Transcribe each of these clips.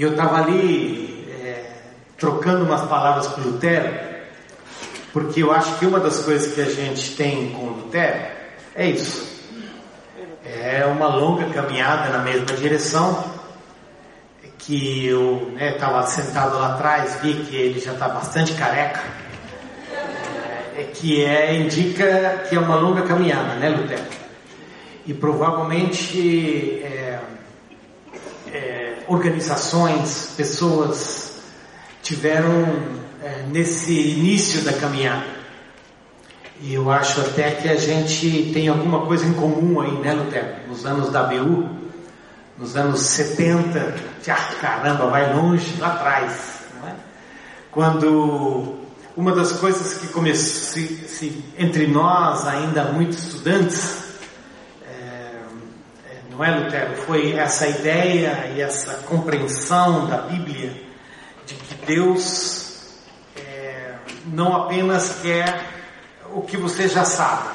E eu estava ali é, trocando umas palavras com Lutero, porque eu acho que uma das coisas que a gente tem com Lutero é isso. É uma longa caminhada na mesma direção, que eu estava né, sentado lá atrás, vi que ele já está bastante careca, é, que é, indica que é uma longa caminhada, né, Lutero? E provavelmente é, organizações, pessoas tiveram é, nesse início da caminhada. E eu acho até que a gente tem alguma coisa em comum aí, né, Lutero? Nos anos da BU, nos anos 70, ah, caramba, vai longe, lá atrás, não é? Quando uma das coisas que começou se, se, entre nós, ainda muito estudantes, não é, Lutero? Foi essa ideia e essa compreensão da Bíblia de que Deus é, não apenas quer o que você já sabe,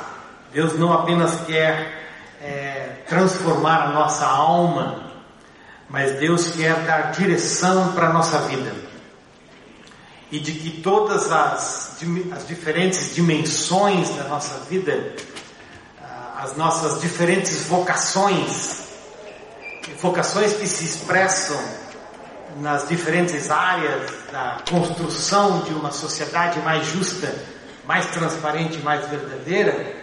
Deus não apenas quer é, transformar a nossa alma, mas Deus quer dar direção para a nossa vida. E de que todas as, as diferentes dimensões da nossa vida as nossas diferentes vocações, vocações que se expressam nas diferentes áreas da construção de uma sociedade mais justa, mais transparente, mais verdadeira,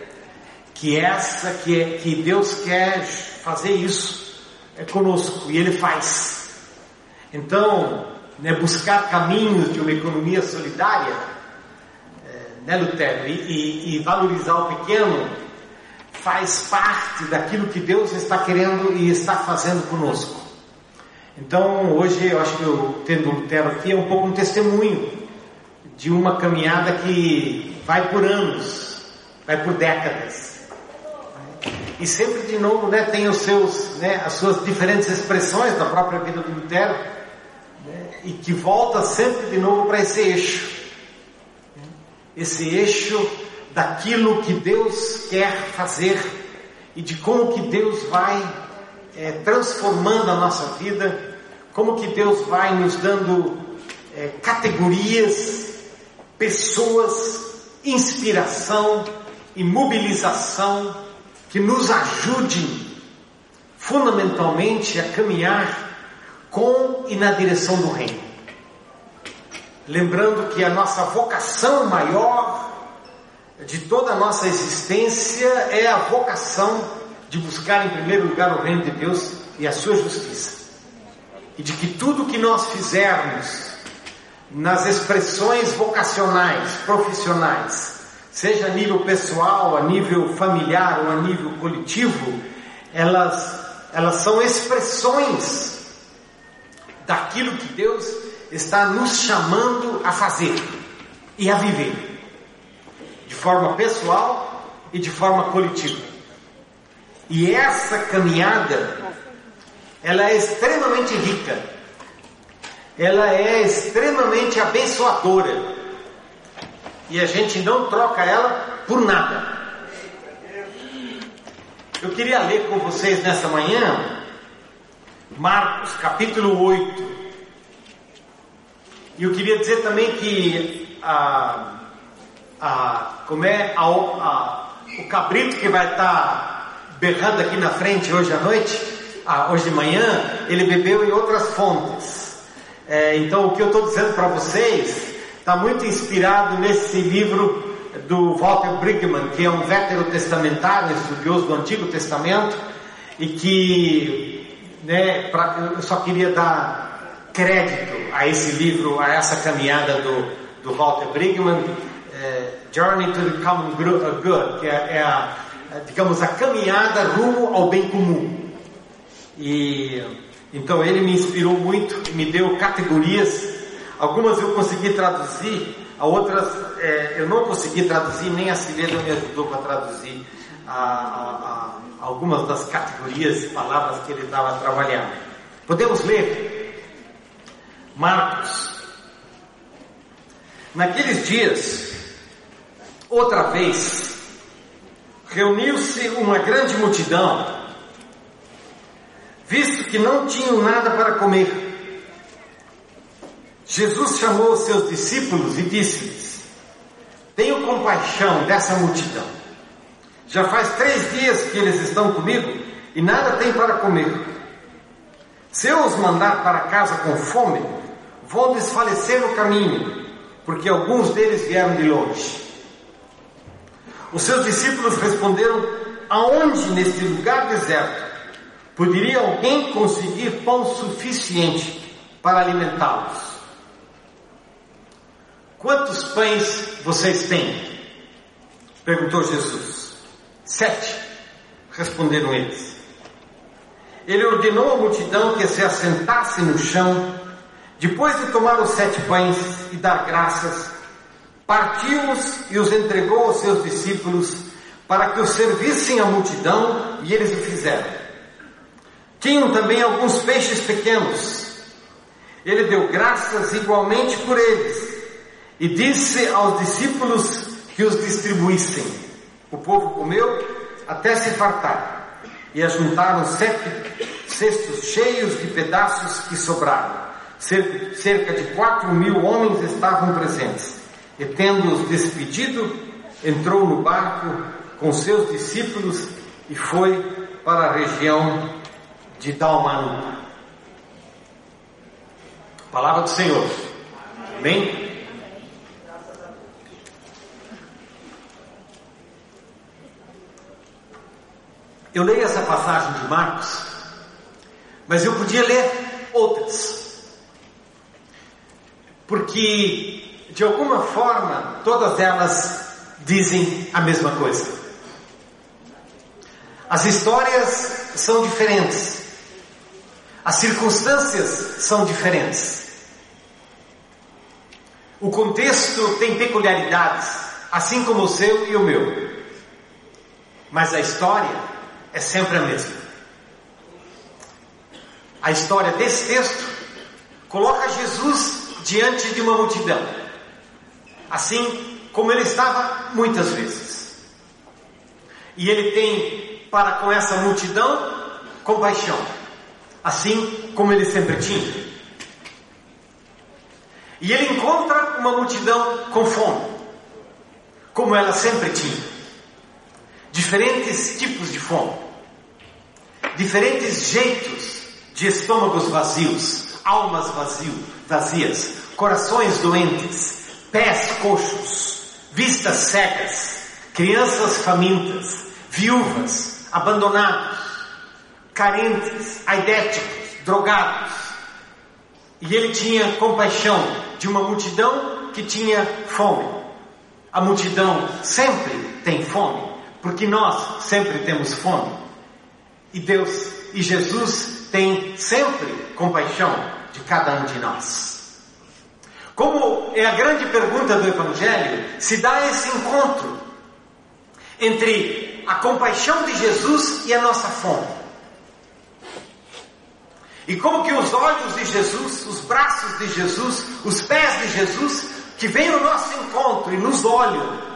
que essa que, é, que Deus quer fazer isso é conosco e Ele faz. Então, né, buscar caminhos de uma economia solidária, é, né, Lutero, e, e, e valorizar o pequeno faz parte daquilo que Deus está querendo e está fazendo conosco. Então, hoje eu acho que o Lutero aqui é um pouco um testemunho de uma caminhada que vai por anos, vai por décadas. E sempre de novo, né, tem os seus, né, as suas diferentes expressões da própria vida do Lutero, né, e que volta sempre de novo para esse eixo. Esse eixo daquilo que Deus quer fazer e de como que Deus vai é, transformando a nossa vida, como que Deus vai nos dando é, categorias, pessoas, inspiração e mobilização que nos ajudem fundamentalmente a caminhar com e na direção do reino. Lembrando que a nossa vocação maior de toda a nossa existência é a vocação de buscar em primeiro lugar o reino de Deus e a sua justiça. E de que tudo que nós fizermos nas expressões vocacionais, profissionais, seja a nível pessoal, a nível familiar ou a nível coletivo, elas, elas são expressões daquilo que Deus está nos chamando a fazer e a viver de forma pessoal e de forma coletiva. E essa caminhada, ela é extremamente rica, ela é extremamente abençoadora, e a gente não troca ela por nada. Eu queria ler com vocês nessa manhã Marcos capítulo 8. E eu queria dizer também que a a, como é a, a, o cabrito que vai estar tá berrando aqui na frente hoje à noite, hoje de manhã, ele bebeu em outras fontes. É, então o que eu estou dizendo para vocês está muito inspirado nesse livro do Walter Brigham, que é um veterotestamentário, estudioso do Antigo Testamento, e que né, pra, eu só queria dar crédito a esse livro, a essa caminhada do, do Walter Brigham, é, Journey to the Common uh, Good, que é, é a, digamos, a caminhada rumo ao bem comum. E então ele me inspirou muito, me deu categorias. Algumas eu consegui traduzir a outras é, eu não consegui traduzir, nem a Cirela me ajudou para traduzir a, a, a algumas das categorias e palavras que ele estava trabalhando. Podemos ler Marcos. Naqueles dias, outra vez, reuniu-se uma grande multidão, visto que não tinham nada para comer. Jesus chamou os seus discípulos e disse-lhes: Tenho compaixão dessa multidão. Já faz três dias que eles estão comigo e nada têm para comer. Se eu os mandar para casa com fome, vão desfalecer no caminho, porque alguns deles vieram de longe. Os seus discípulos responderam: Aonde neste lugar deserto poderia alguém conseguir pão suficiente para alimentá-los? Quantos pães vocês têm? Perguntou Jesus. Sete, responderam eles. Ele ordenou à multidão que se assentasse no chão, depois de tomar os sete pães e dar graças, partiu-os e os entregou aos seus discípulos para que os servissem à multidão e eles o fizeram. Tinham também alguns peixes pequenos. Ele deu graças igualmente por eles e disse aos discípulos que os distribuíssem. O povo comeu até se fartar, e ajuntaram sete cestos cheios de pedaços que sobraram. Cerca de quatro mil homens estavam presentes. E tendo-os despedido, entrou no barco com seus discípulos e foi para a região de Dalmanuta. Palavra do Senhor. Amém? Eu leio essa passagem de Marcos, mas eu podia ler outras, porque de alguma forma todas elas dizem a mesma coisa. As histórias são diferentes, as circunstâncias são diferentes, o contexto tem peculiaridades, assim como o seu e o meu, mas a história é sempre a mesma. A história desse texto coloca Jesus diante de uma multidão, assim como ele estava muitas vezes. E ele tem para com essa multidão compaixão, assim como ele sempre tinha. E ele encontra uma multidão com fome, como ela sempre tinha diferentes tipos de fome, diferentes jeitos de estômagos vazios, almas vazio, vazias, corações doentes, pés coxos, vistas cegas, crianças famintas, viúvas, abandonados, carentes, aidéticos, drogados. E ele tinha compaixão de uma multidão que tinha fome. A multidão sempre tem fome porque nós sempre temos fome. E Deus e Jesus têm sempre compaixão de cada um de nós. Como é a grande pergunta do Evangelho, se dá esse encontro entre a compaixão de Jesus e a nossa fome. E como que os olhos de Jesus, os braços de Jesus, os pés de Jesus, que vêm ao nosso encontro e nos olham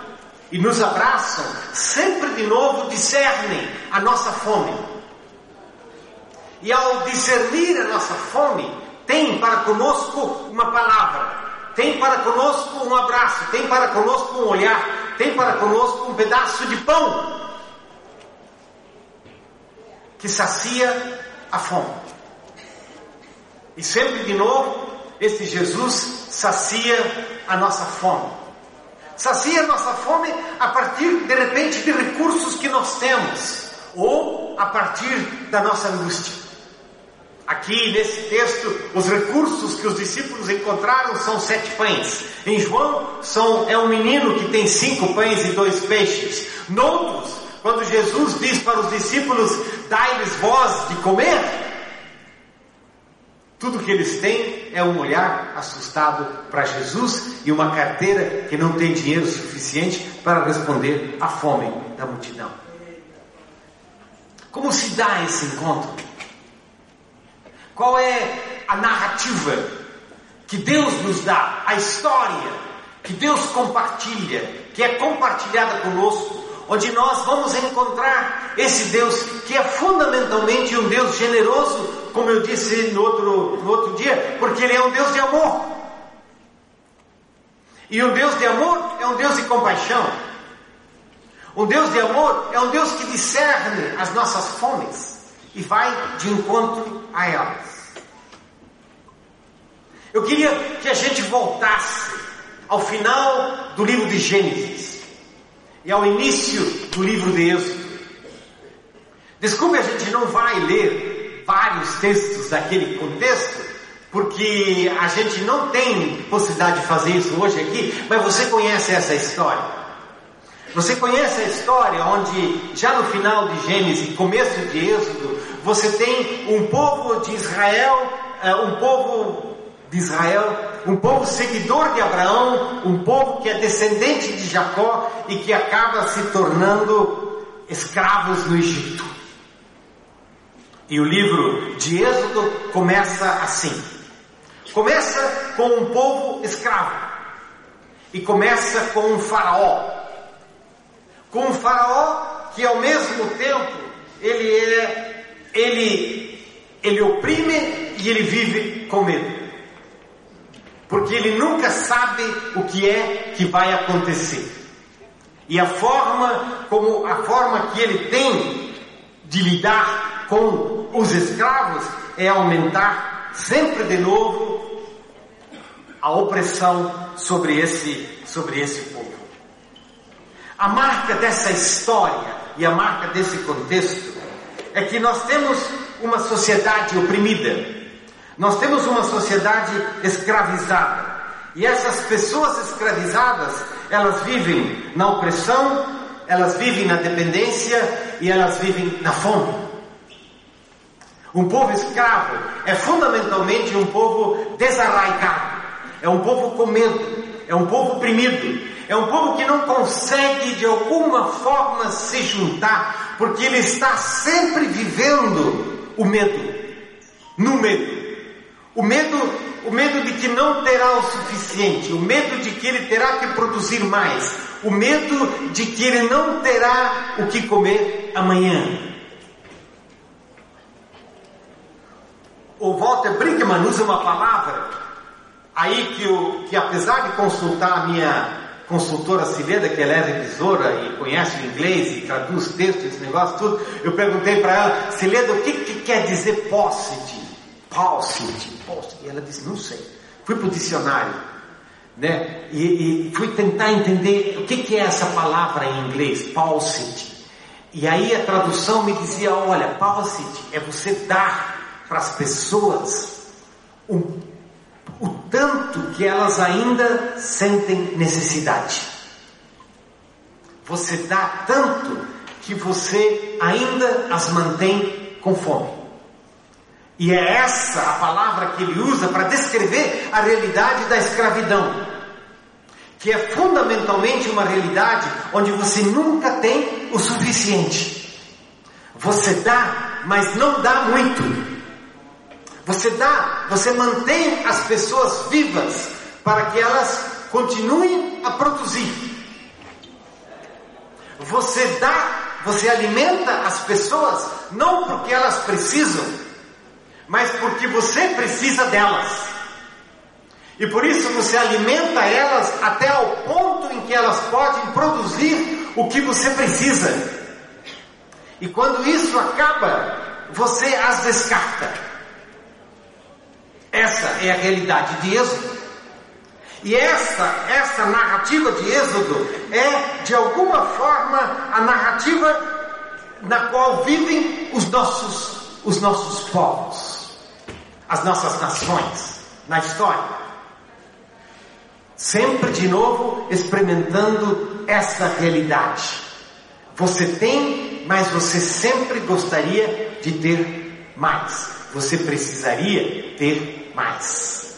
e nos abraçam, sempre de novo discernem a nossa fome. E ao discernir a nossa fome, tem para conosco uma palavra, tem para conosco um abraço, tem para conosco um olhar, tem para conosco um pedaço de pão que sacia a fome. E sempre de novo, esse Jesus sacia a nossa fome sacia nossa fome a partir, de repente, de recursos que nós temos, ou a partir da nossa angústia. Aqui nesse texto, os recursos que os discípulos encontraram são sete pães. Em João, são, é um menino que tem cinco pães e dois peixes. Noutros, quando Jesus diz para os discípulos: Dai-lhes voz de comer, Tudo que eles têm é um olhar assustado para Jesus e uma carteira que não tem dinheiro suficiente para responder à fome da multidão. Como se dá esse encontro? Qual é a narrativa que Deus nos dá, a história que Deus compartilha, que é compartilhada conosco, onde nós vamos encontrar esse Deus que é fundamentalmente um Deus generoso como eu disse no outro, no outro dia, porque Ele é um Deus de amor. E um Deus de amor é um Deus de compaixão. Um Deus de amor é um Deus que discerne as nossas fomes e vai de encontro a elas. Eu queria que a gente voltasse ao final do livro de Gênesis e ao início do livro de Êxodo. Desculpe, a gente não vai ler vários textos daquele contexto, porque a gente não tem possibilidade de fazer isso hoje aqui, mas você conhece essa história. Você conhece a história onde, já no final de Gênesis, começo de Êxodo, você tem um povo de Israel, eh, um povo de Israel, um povo seguidor de Abraão, um povo que é descendente de Jacó e que acaba se tornando escravos no Egito. E o livro de Êxodo começa assim: começa com um povo escravo, e começa com um faraó. Com um faraó que ao mesmo tempo ele é, ele, ele oprime e ele vive com medo. Porque ele nunca sabe o que é que vai acontecer. E a forma como a forma que ele tem de lidar com os escravos é aumentar sempre de novo a opressão sobre esse, sobre esse. A marca dessa história e a marca desse contexto é que nós temos uma sociedade oprimida, nós temos uma sociedade escravizada. E essas pessoas escravizadas, elas vivem na opressão, elas vivem na dependência e elas vivem na fome. Um povo escravo é fundamentalmente um povo desarraigado, é um povo com medo, é um povo oprimido, é um povo que não consegue de alguma forma se juntar, porque ele está sempre vivendo o medo, no medo. O medo, o medo de que não terá o suficiente, o medo de que ele terá que produzir mais, o medo de que ele não terá o que comer amanhã. o Walter Brinkman usa uma palavra aí que, eu, que apesar de consultar a minha consultora Cileda, que ela é revisora e conhece o inglês e traduz textos, esse negócio tudo, eu perguntei para ela, Cileda, o que, que quer dizer paucity? Paucity, paucity. E ela disse, não sei. Fui para o dicionário, né? E, e, fui tentar entender o que, que é essa palavra em inglês, paucity. E aí a tradução me dizia, olha, paucity é você dar para as pessoas o tanto que elas ainda sentem necessidade. Você dá tanto que você ainda as mantém com fome. E é essa a palavra que ele usa para descrever a realidade da escravidão, que é fundamentalmente uma realidade onde você nunca tem o suficiente. Você dá, mas não dá muito. Você dá, você mantém as pessoas vivas para que elas continuem a produzir. Você dá, você alimenta as pessoas não porque elas precisam, mas porque você precisa delas. E por isso você alimenta elas até ao ponto em que elas podem produzir o que você precisa. E quando isso acaba, você as descarta. Essa é a realidade de Êxodo. E essa, essa narrativa de Êxodo é, de alguma forma, a narrativa na qual vivem os nossos, os nossos povos, as nossas nações na história. Sempre de novo experimentando essa realidade. Você tem, mas você sempre gostaria de ter mais. você precisaria ter mais.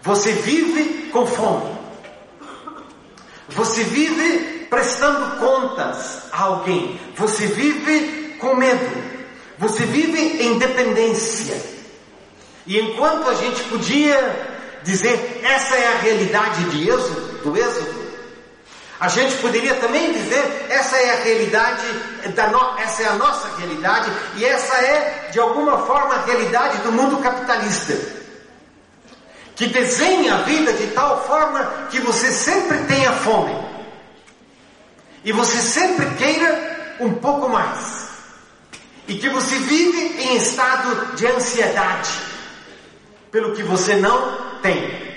Você vive com fome. Você vive prestando contas a alguém. Você vive com medo. Você vive em dependência. E enquanto a gente podia dizer essa é a realidade de êxodo, do êxodo, a gente poderia também dizer essa é a realidade da no... essa é a nossa realidade e essa é de alguma forma a realidade do mundo capitalista. Que desenha a vida de tal forma que você sempre tenha fome. E você sempre queira um pouco mais. E que você vive em estado de ansiedade pelo que você não tem.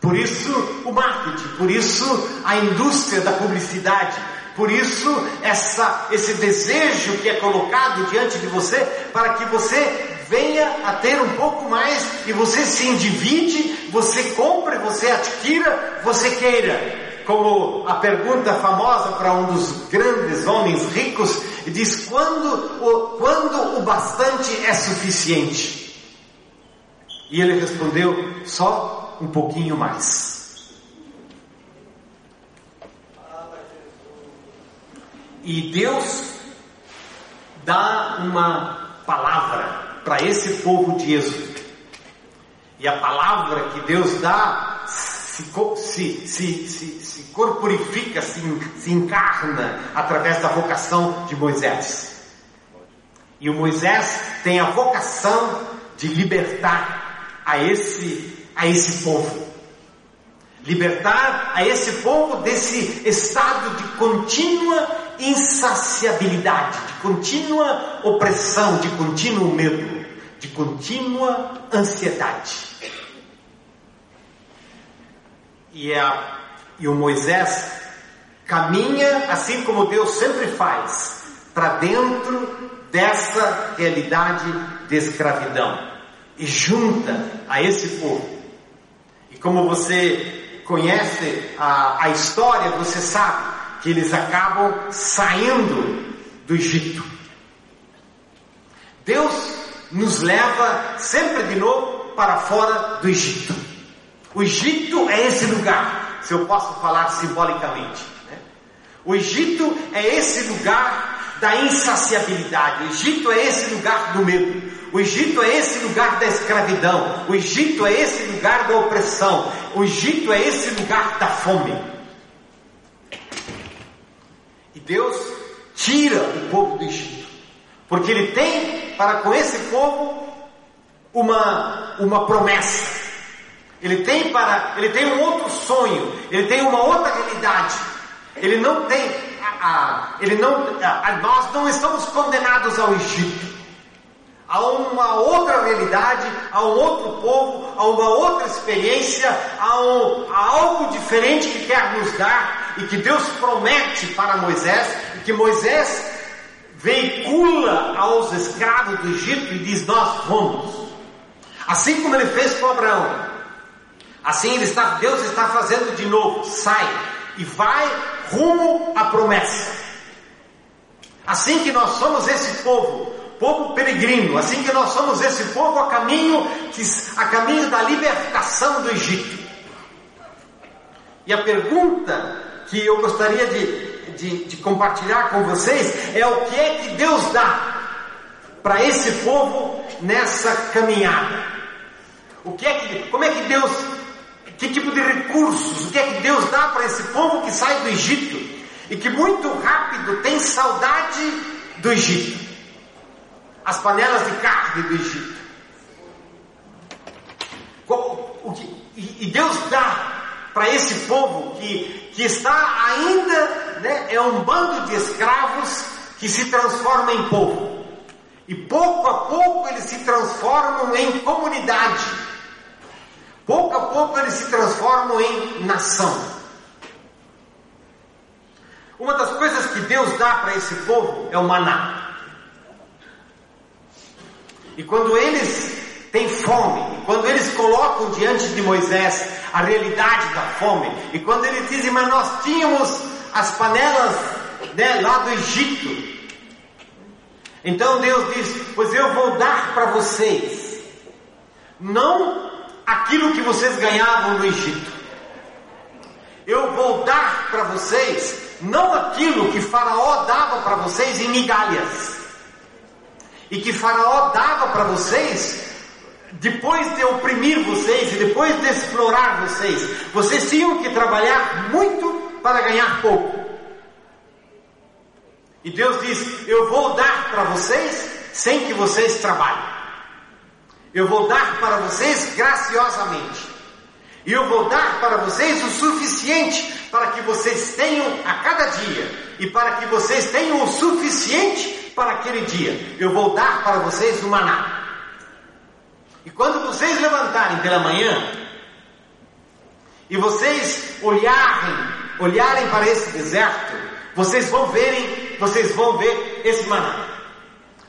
Por isso o marketing, por isso a indústria da publicidade, por isso essa, esse desejo que é colocado diante de você para que você venha a ter um pouco mais e você se endivide, você compre, você adquira, você queira. Como a pergunta famosa para um dos grandes homens ricos diz: quando o, quando o bastante é suficiente? E ele respondeu: só um pouquinho mais. E Deus dá uma palavra para esse povo de Êxodo. E a palavra que Deus dá se, se, se, se, se corporifica, se, se encarna através da vocação de Moisés. E o Moisés tem a vocação de libertar a esse a esse povo. Libertar a esse povo desse estado de contínua insaciabilidade, de contínua opressão, de contínuo medo, de contínua ansiedade. E, a, e o Moisés caminha, assim como Deus sempre faz, para dentro dessa realidade de escravidão e junta a esse povo como você conhece a, a história, você sabe que eles acabam saindo do Egito. Deus nos leva sempre de novo para fora do Egito. O Egito é esse lugar, se eu posso falar simbolicamente. Né? O Egito é esse lugar da insaciabilidade. O Egito é esse lugar do medo. O Egito é esse lugar da escravidão. O Egito é esse lugar da opressão. O Egito é esse lugar da fome. E Deus tira o povo do Egito, porque Ele tem para com esse povo uma, uma promessa. Ele tem para, ele tem um outro sonho, ele tem uma outra realidade. Ele não tem, a, a ele não, a, nós não estamos condenados ao Egito a uma outra realidade, a um outro povo, a uma outra experiência, a, um, a, algo diferente que quer nos dar e que Deus promete para Moisés e que Moisés veicula aos escravos do Egito e diz: Nós vamos. Assim como ele fez com Abraão, assim está, Deus está fazendo de novo: sai e vai rumo à promessa. Assim que nós somos esse povo povo peregrino, assim que nós somos esse povo a caminho, a caminho da libertação do Egito. E a pergunta que eu gostaria de, de, de compartilhar com vocês é o que é que Deus dá para esse povo nessa caminhada. O que é que, como é que Deus, que tipo de recursos, o que é que Deus dá para esse povo que sai do Egito e que muito rápido tem saudade do Egito? As panelas de carne do Egito. E Deus dá para esse povo que, que está ainda, né, é um bando de escravos que se transforma em povo. E pouco a pouco eles se transformam em comunidade. Pouco a pouco eles se transformam em nação. Uma das coisas que Deus dá para esse povo é o maná. E quando eles têm fome, e quando eles colocam diante de Moisés a realidade da fome, e quando eles dizem, mas nós tínhamos as panelas né, lá do Egito. Então Deus diz: Pois eu vou dar para vocês, não aquilo que vocês ganhavam no Egito, eu vou dar para vocês, não aquilo que Faraó dava para vocês em migalhas, e que Faraó dava para vocês depois de oprimir vocês e depois de explorar vocês, vocês tinham que trabalhar muito para ganhar pouco. E Deus diz: Eu vou dar para vocês sem que vocês trabalhem. Eu vou dar para vocês graciosamente. E eu vou dar para vocês o suficiente para que vocês tenham a cada dia. E para que vocês tenham o suficiente para aquele dia. Eu vou dar para vocês o maná. E quando vocês levantarem pela manhã e vocês olharem, olharem para esse deserto, vocês vão verem, vocês vão ver esse maná.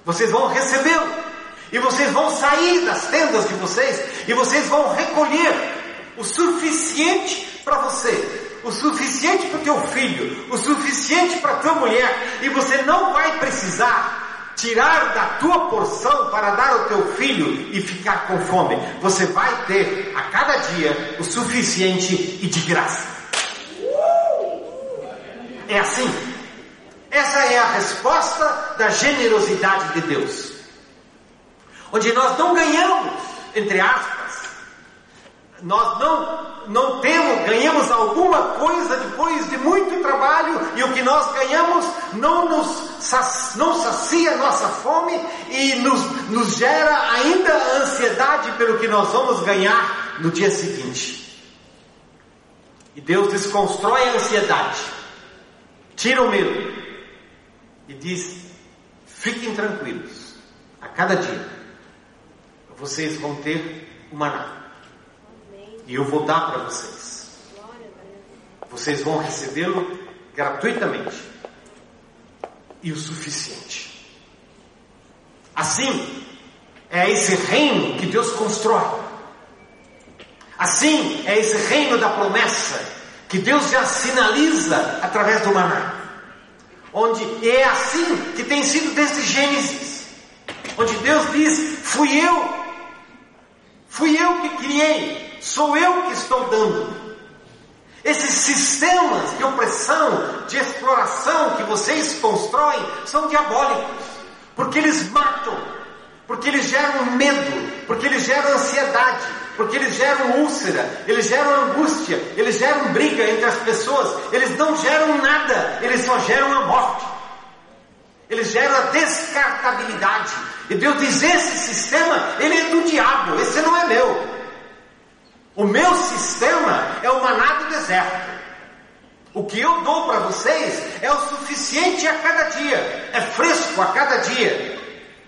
Vocês vão recebê-lo. E vocês vão sair das tendas de vocês e vocês vão recolher o suficiente para você, o suficiente para o teu filho, o suficiente para a tua mulher, e você não vai precisar tirar da tua porção para dar ao teu filho e ficar com fome. Você vai ter a cada dia o suficiente e de graça. É assim. Essa é a resposta da generosidade de Deus. Onde nós não ganhamos, entre aspas, nós não não temos, ganhamos alguma coisa depois de muito trabalho e o que nós ganhamos não nos não sacia nossa fome e nos, nos gera ainda ansiedade pelo que nós vamos ganhar no dia seguinte. E Deus desconstrói a ansiedade, tira o medo e diz: fiquem tranquilos, a cada dia vocês vão ter uma maná e eu vou dar para vocês. Vocês vão recebê-lo gratuitamente e o suficiente. Assim, é esse reino que Deus constrói. Assim, é esse reino da promessa que Deus já sinaliza através do maná. Onde é assim que tem sido desde Gênesis. Onde Deus diz: Fui eu, fui eu que criei, Sou eu que estou dando. Esses sistemas de opressão, de exploração que vocês constroem são diabólicos, porque eles matam, porque eles geram medo, porque eles geram ansiedade, porque eles geram úlcera, eles geram angústia, eles geram briga entre as pessoas, eles não geram nada, eles só geram a morte. Eles geram a descartabilidade. E Deus diz: esse sistema, ele é do diabo, esse não é meu. O meu sistema é o maná do deserto. O que eu dou para vocês é o suficiente a cada dia, é fresco a cada dia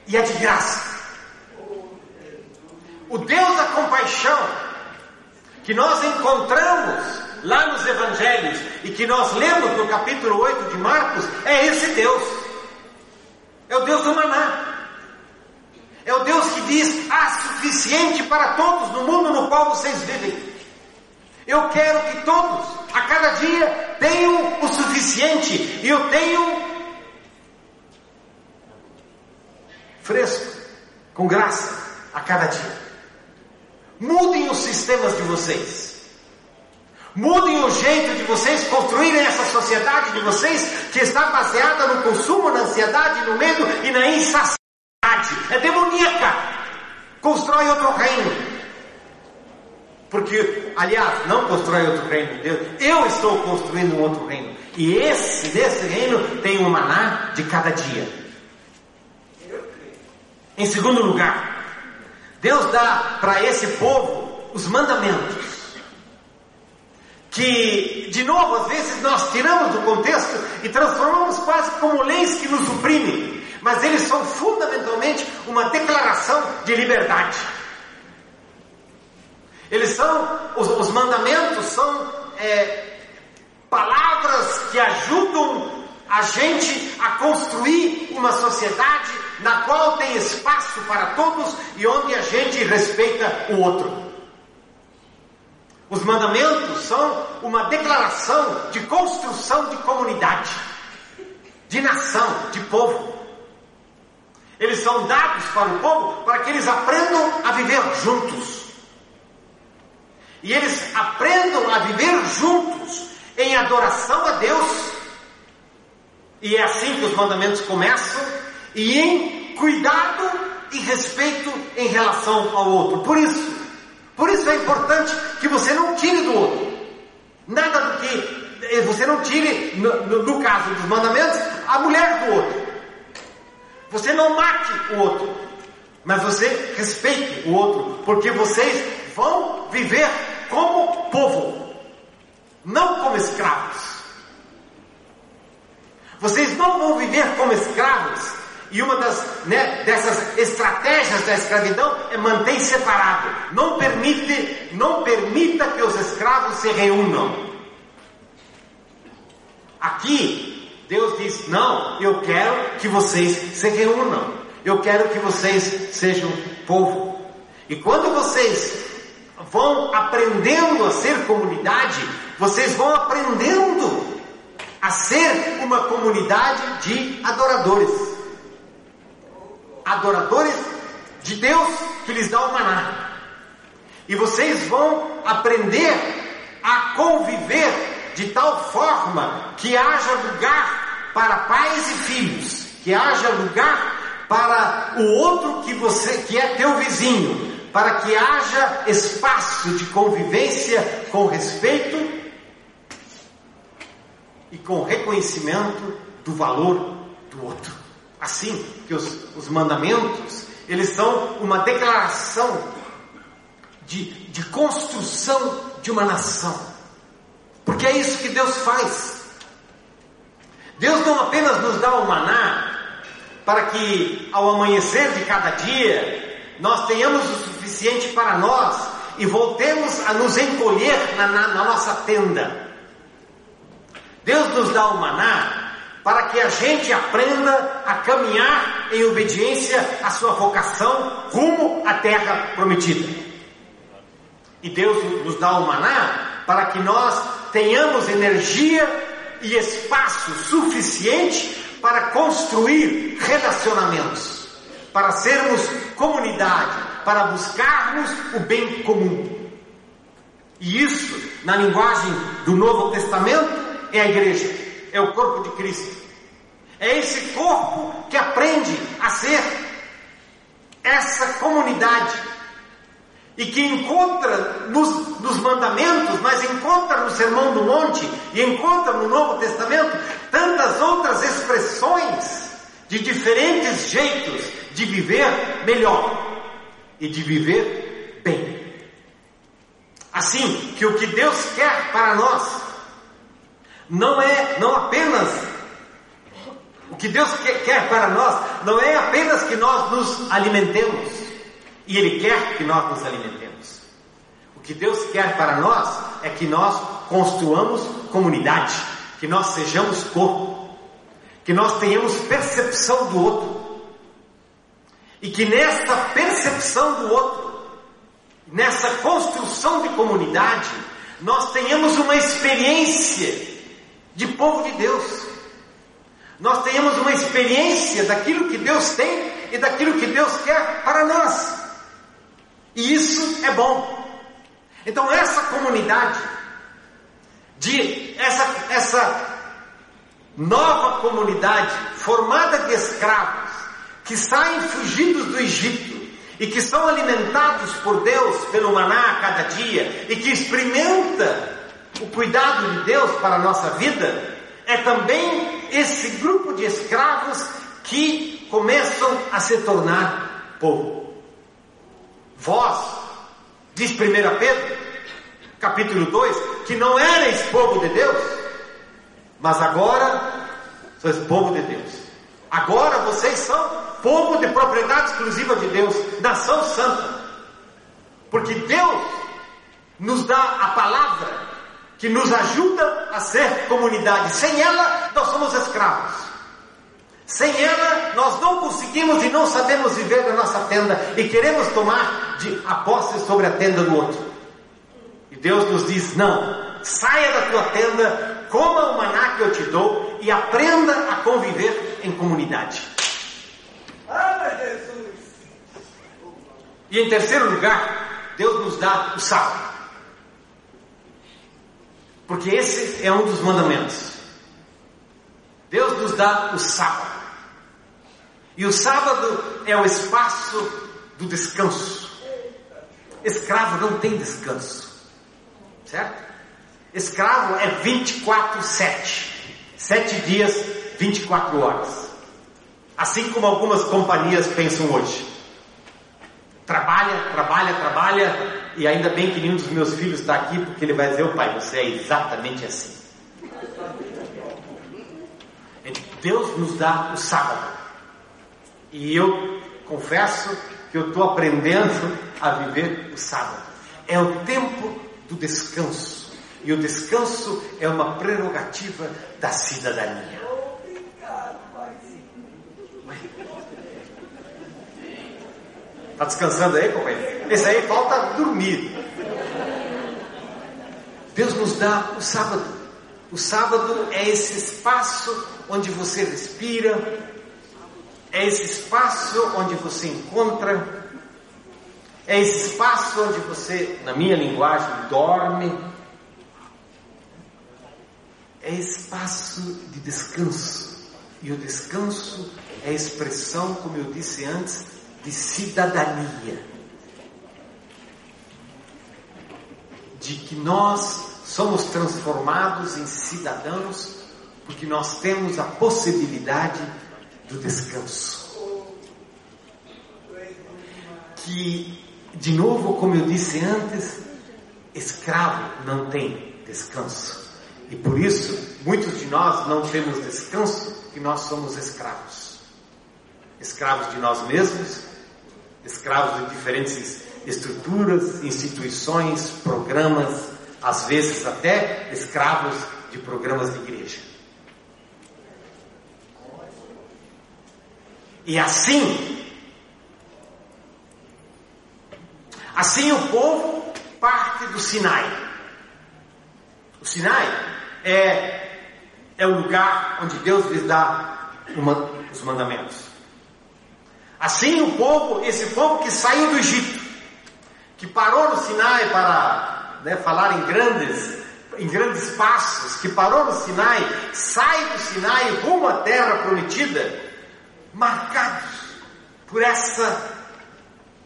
e é de graça. O Deus da compaixão que nós encontramos lá nos evangelhos e que nós lemos no capítulo 8 de Marcos é esse Deus. É o Deus do maná. É o Deus que diz: há suficiente para todos no mundo no qual vocês vivem. Eu quero que todos, a cada dia, tenham o suficiente e eu tenho fresco, com graça, a cada dia. Mudem os sistemas de vocês. Mudem o jeito de vocês construírem essa sociedade de vocês que está baseada no consumo, na ansiedade, no medo e na insaciedade é demoníaca. Constrói outro reino. Porque, aliás, não constrói outro reino de Deus, eu estou construindo um outro reino. E esse, desse reino, tem um maná de cada dia. Em segundo lugar, Deus dá para esse povo os mandamentos. Que, de novo, às vezes nós tiramos do contexto e transformamos quase como leis que nos oprimem mas eles são fundamentalmente uma declaração de liberdade. Eles são, os, os mandamentos são é, palavras que ajudam a gente a construir uma sociedade na qual tem espaço para todos e onde a gente respeita o outro. Os mandamentos são uma declaração de construção de comunidade, de nação, de povo. Eles são dados para o povo para que eles aprendam a viver juntos. E eles aprendam a viver juntos em adoração a Deus. E é assim que os mandamentos começam, e em cuidado e respeito em relação ao outro. Por isso, por isso é importante que você não tire do outro. Nada do que eh, você não tire, no, no, no caso dos mandamentos, a mulher do outro. Você não mate o outro, mas você respeite o outro, porque vocês vão viver como povo, não como escravos. Vocês não vão viver como escravos. E uma das, né, dessas estratégias da escravidão é manter separado. Não permite, não permita que os escravos se reúnam. Aqui, Deus diz: Não, eu quero que vocês se reúnam. Eu quero que vocês sejam povo. E quando vocês vão aprendendo a ser comunidade, vocês vão aprendendo a ser uma comunidade de adoradores. Adoradores de Deus que lhes dá o maná. E vocês vão aprender a conviver de tal forma que haja lugar para pais e filhos, que haja lugar para o outro que você que é teu vizinho, para que haja espaço de convivência com respeito e com reconhecimento do valor do outro. Assim que os, os mandamentos, eles são uma declaração de, de construção de uma nação. Porque é isso que Deus faz. Deus não apenas nos dá o maná para que ao amanhecer de cada dia nós tenhamos o suficiente para nós e voltemos a nos encolher na, na, na nossa tenda. Deus nos dá o maná para que a gente aprenda a caminhar em obediência à sua vocação rumo à terra prometida. E Deus nos dá o maná para que nós tenhamos energia e espaço suficiente para construir relacionamentos, para sermos comunidade, para buscarmos o bem comum. E isso, na linguagem do Novo Testamento, é a igreja, é o corpo de Cristo. É esse corpo que aprende a ser essa comunidade e que encontra nos, nos, mandamentos, mas encontra no Sermão do Monte e encontra no Novo Testamento tantas outras expressões de diferentes jeitos de viver melhor e de viver bem. Assim que o que Deus quer para nós não é não apenas o que Deus quer para nós não é apenas que nós nos alimentemos e Ele quer que nós nos alimentemos. O que Deus quer para nós é que nós construamos comunidade, que nós sejamos corpo, que nós tenhamos percepção do outro e que nesta percepção do outro, nessa construção de comunidade, nós tenhamos uma experiência de povo de Deus. Nós tenhamos uma experiência daquilo que Deus tem e daquilo que Deus quer para nós. E isso é bom. Então essa comunidade de essa essa nova comunidade formada de escravos que saem fugidos do Egito e que são alimentados por Deus pelo maná a cada dia e que experimenta o cuidado de Deus para a nossa vida é também esse grupo de escravos que começam a se tornar povo. Vós, diz 1 Pedro, capítulo 2, que não erais povo de Deus, mas agora sois povo de Deus. Agora vocês são povo de propriedade exclusiva de Deus, nação santa. Porque Deus nos dá a palavra que nos ajuda a ser comunidade. Sem ela, nós somos escravos. Sem ela, nós não conseguimos e não sabemos viver na nossa tenda e queremos tomar de, a posse sobre a tenda do outro. E Deus nos diz: não, saia da tua tenda, coma o maná que eu te dou e aprenda a conviver em comunidade. E em terceiro lugar, Deus nos dá o sábado. Porque esse é um dos mandamentos. Deus nos dá o sábado. E o sábado é o espaço do descanso. Escravo não tem descanso. Certo? Escravo é 24 7. Sete dias, 24 horas. Assim como algumas companhias pensam hoje. Trabalha, trabalha, trabalha, e ainda bem que nenhum dos meus filhos está aqui, porque ele vai dizer, o pai, você é exatamente assim. Deus nos dá o sábado. E eu confesso que eu estou aprendendo a viver o sábado. É o tempo do descanso. E o descanso é uma prerrogativa da cidadania. Está descansando aí, companheiro? Esse aí falta dormir. Deus nos dá o sábado. O sábado é esse espaço onde você respira, é esse espaço onde você encontra, é esse espaço onde você, na minha linguagem, dorme. É espaço de descanso. E o descanso é expressão, como eu disse antes, de cidadania. De que nós somos transformados em cidadãos porque nós temos a possibilidade do descanso. Que, de novo, como eu disse antes, escravo não tem descanso. E por isso, muitos de nós não temos descanso, porque nós somos escravos. Escravos de nós mesmos, escravos de diferentes estruturas, instituições, programas, às vezes até escravos de programas de igreja. E assim, assim o povo parte do Sinai. O Sinai é, é o lugar onde Deus lhes dá uma, os mandamentos. Assim o povo, esse povo que saiu do Egito, que parou no Sinai para né, falar em grandes, em grandes passos, que parou no Sinai, sai do Sinai rumo à terra prometida, marcados por essa,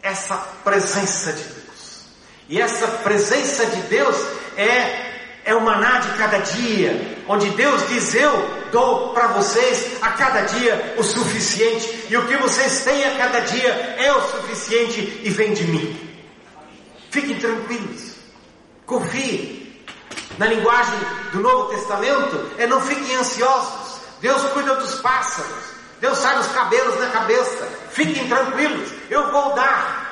essa presença de Deus. E essa presença de Deus é é o maná de cada dia, onde Deus diz: Eu dou para vocês a cada dia o suficiente, e o que vocês têm a cada dia é o suficiente e vem de mim. Fiquem tranquilos, confiem. Na linguagem do Novo Testamento, é não fiquem ansiosos. Deus cuida dos pássaros, Deus sai os cabelos na cabeça. Fiquem tranquilos, eu vou dar.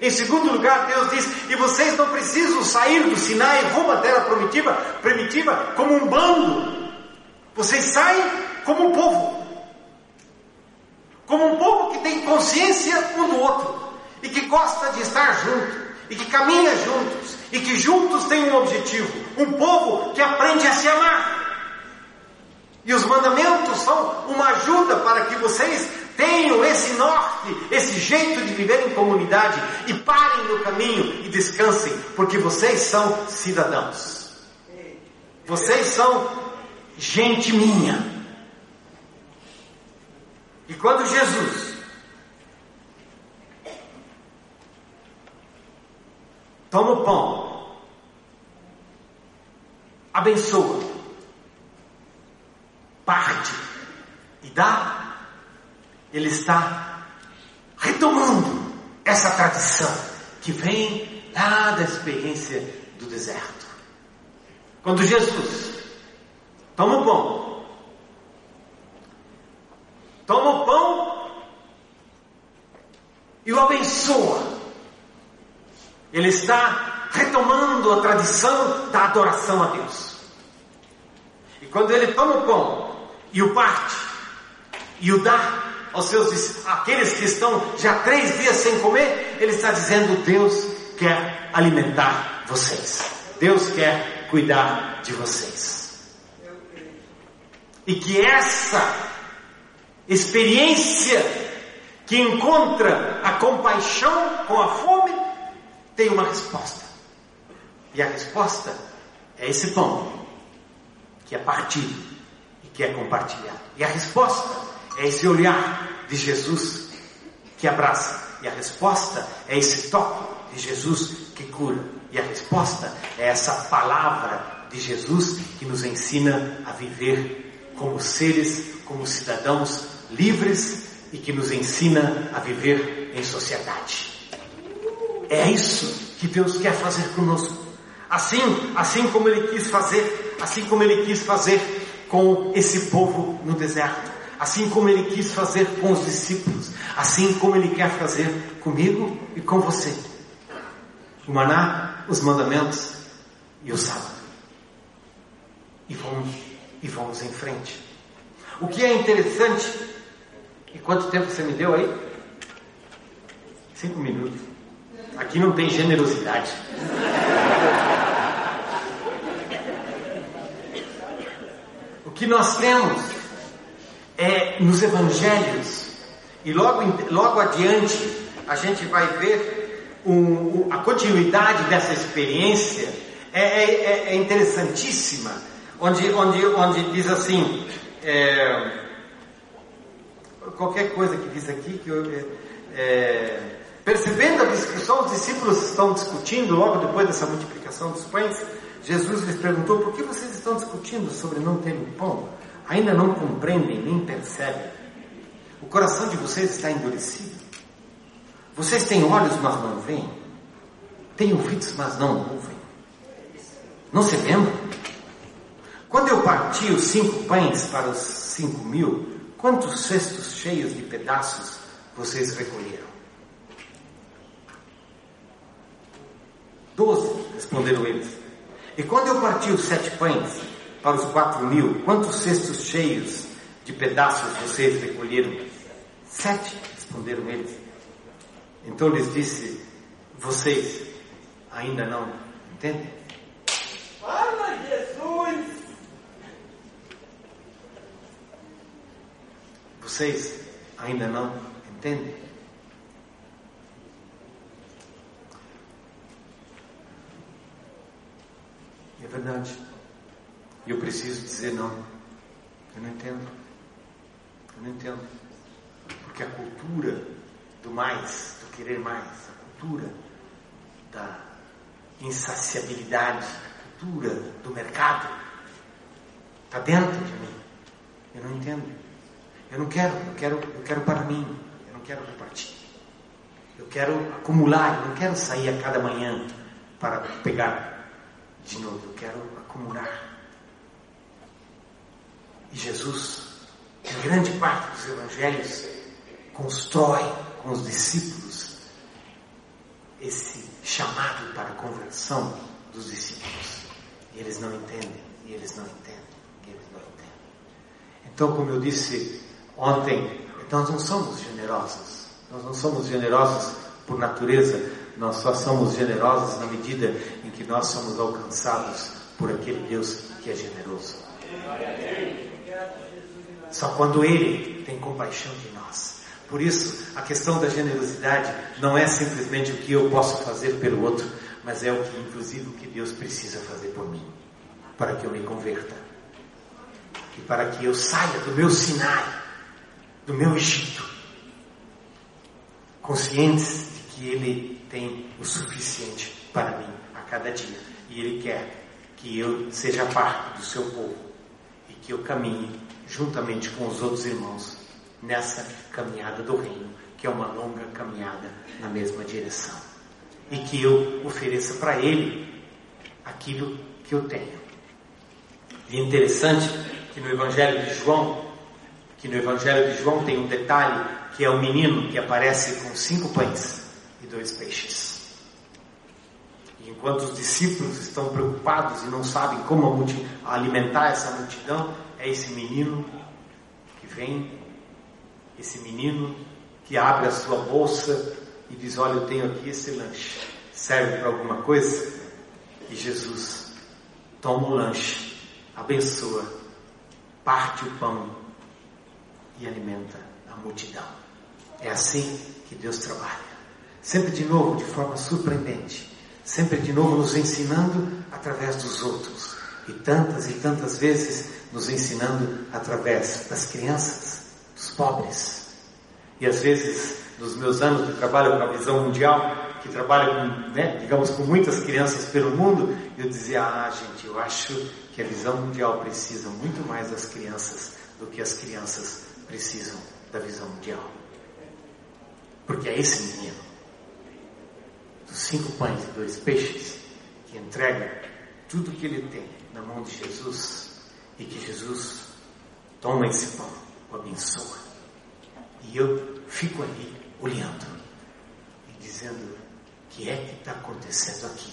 Em segundo lugar, Deus diz: e vocês não precisam sair do Sinai rumo à terra primitiva, primitiva como um bando. Vocês saem como um povo. Como um povo que tem consciência um do outro. E que gosta de estar junto. E que caminha juntos. E que juntos tem um objetivo. Um povo que aprende a se amar. E os mandamentos são uma ajuda para que vocês tenham esse norte, esse jeito de viver em comunidade e parem no caminho e descansem, porque vocês são cidadãos. Vocês são gente minha. E quando Jesus toma o pão, abençoa, parte e dá, ele está retomando essa tradição que vem lá da experiência do deserto. Quando Jesus toma o pão, toma o pão e o abençoa, ele está retomando a tradição da adoração a Deus. E quando ele toma o pão e o parte e o dá aos seus aqueles que estão já três dias sem comer, ele está dizendo: Deus quer alimentar vocês. Deus quer cuidar de vocês. E que essa experiência que encontra a compaixão com a fome, tem uma resposta. E a resposta é esse pão que é partido que é compartilhado. E a resposta é esse olhar de Jesus que abraça. E a resposta é esse toque de Jesus que cura. E a resposta é essa palavra de Jesus que nos ensina a viver como seres, como cidadãos livres e que nos ensina a viver em sociedade. É isso que Deus quer fazer conosco. Assim, assim como ele quis fazer, assim como ele quis fazer com esse povo no deserto, assim como ele quis fazer com os discípulos, assim como ele quer fazer comigo e com você. O maná, os mandamentos e o sábado. E vamos, e vamos em frente. O que é interessante, e quanto tempo você me deu aí? Cinco minutos. Aqui não tem generosidade. Que nós temos é nos evangelhos, e logo, logo adiante a gente vai ver um, a continuidade dessa experiência, é, é, é interessantíssima, onde, onde, onde diz assim, é, qualquer coisa que diz aqui, que eu, é, é Percebendo a discussão, os discípulos estão discutindo logo depois dessa multiplicação dos pães. Jesus lhes perguntou: por que vocês estão discutindo sobre não terem pão? Ainda não compreendem nem percebem. O coração de vocês está endurecido. Vocês têm olhos, mas não veem. Têm ouvidos, mas não ouvem. Não se lembram? Quando eu parti os cinco pães para os cinco mil, quantos cestos cheios de pedaços vocês recolheram? Doze, responderam eles. E quando eu parti os sete pães para os quatro mil, quantos cestos cheios de pedaços vocês recolheram? Sete, responderam eles. Então lhes disse: Vocês ainda não entendem? Fala, Jesus! Vocês ainda não entendem? É verdade. E eu preciso dizer não. Eu não entendo. Eu não entendo. Porque a cultura do mais, do querer mais, a cultura da insaciabilidade, a cultura do mercado, está dentro de mim. Eu não entendo. Eu não quero, eu quero, eu quero para mim. Eu não quero repartir. Eu quero acumular, eu não quero sair a cada manhã para pegar de novo, eu quero acumular. E Jesus, em grande parte dos evangelhos, constrói com os discípulos esse chamado para a conversão dos discípulos. E eles não entendem, e eles não entendem, e eles não entendem. Então, como eu disse ontem, nós não somos generosos. Nós não somos generosos por natureza, nós só somos generosos na medida em que nós somos alcançados por aquele Deus que é generoso. Só quando Ele tem compaixão de nós. Por isso, a questão da generosidade não é simplesmente o que eu posso fazer pelo outro, mas é o que, inclusive, o que Deus precisa fazer por mim, para que eu me converta e para que eu saia do meu Sinai, do meu Egito, conscientes de que Ele tem o suficiente para mim a cada dia. E Ele quer que eu seja parte do seu povo e que eu caminhe juntamente com os outros irmãos nessa caminhada do reino, que é uma longa caminhada na mesma direção. E que eu ofereça para Ele aquilo que eu tenho. E é interessante que no Evangelho de João, que no Evangelho de João tem um detalhe que é o menino que aparece com cinco pães e dois peixes. E enquanto os discípulos estão preocupados e não sabem como alimentar essa multidão, é esse menino que vem, esse menino que abre a sua bolsa e diz: Olha, eu tenho aqui esse lanche, serve para alguma coisa? E Jesus toma o lanche, abençoa, parte o pão e alimenta a multidão. É assim que Deus trabalha. Sempre de novo, de forma surpreendente. Sempre de novo nos ensinando através dos outros. E tantas e tantas vezes nos ensinando através das crianças, dos pobres. E às vezes, nos meus anos de trabalho com a visão mundial, que trabalha com, né, digamos, com muitas crianças pelo mundo, eu dizia, ah, gente, eu acho que a visão mundial precisa muito mais das crianças do que as crianças precisam da visão mundial. Porque é esse menino, dos cinco pães e dois peixes, que entrega tudo que ele tem na mão de Jesus e que Jesus toma esse pão, o abençoa. E eu fico ali olhando e dizendo: o que é que está acontecendo aqui?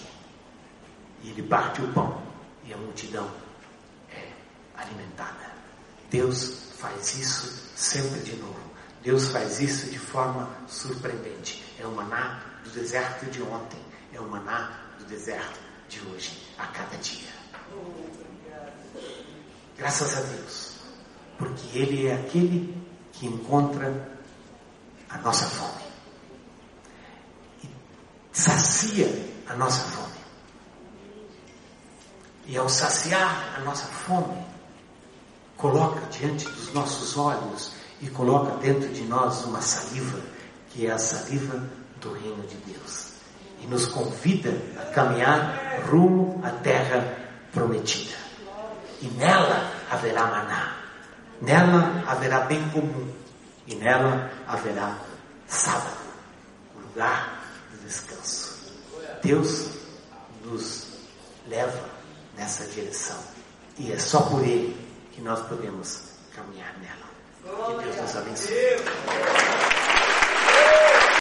E ele bate o pão e a multidão é alimentada. Deus faz isso sempre de novo. Deus faz isso de forma surpreendente. É o maná do deserto de ontem, é o maná do deserto de hoje, a cada dia. Graças a Deus, porque Ele é aquele que encontra a nossa fome e sacia a nossa fome. E ao saciar a nossa fome, coloca diante dos nossos olhos e coloca dentro de nós uma saliva, que é a saliva do reino de Deus. E nos convida a caminhar rumo à terra prometida. E nela haverá maná, nela haverá bem comum, e nela haverá sábado, lugar de descanso. Deus nos leva nessa direção. E é só por Ele que nós podemos caminhar nela. Que Deus nos abençoe.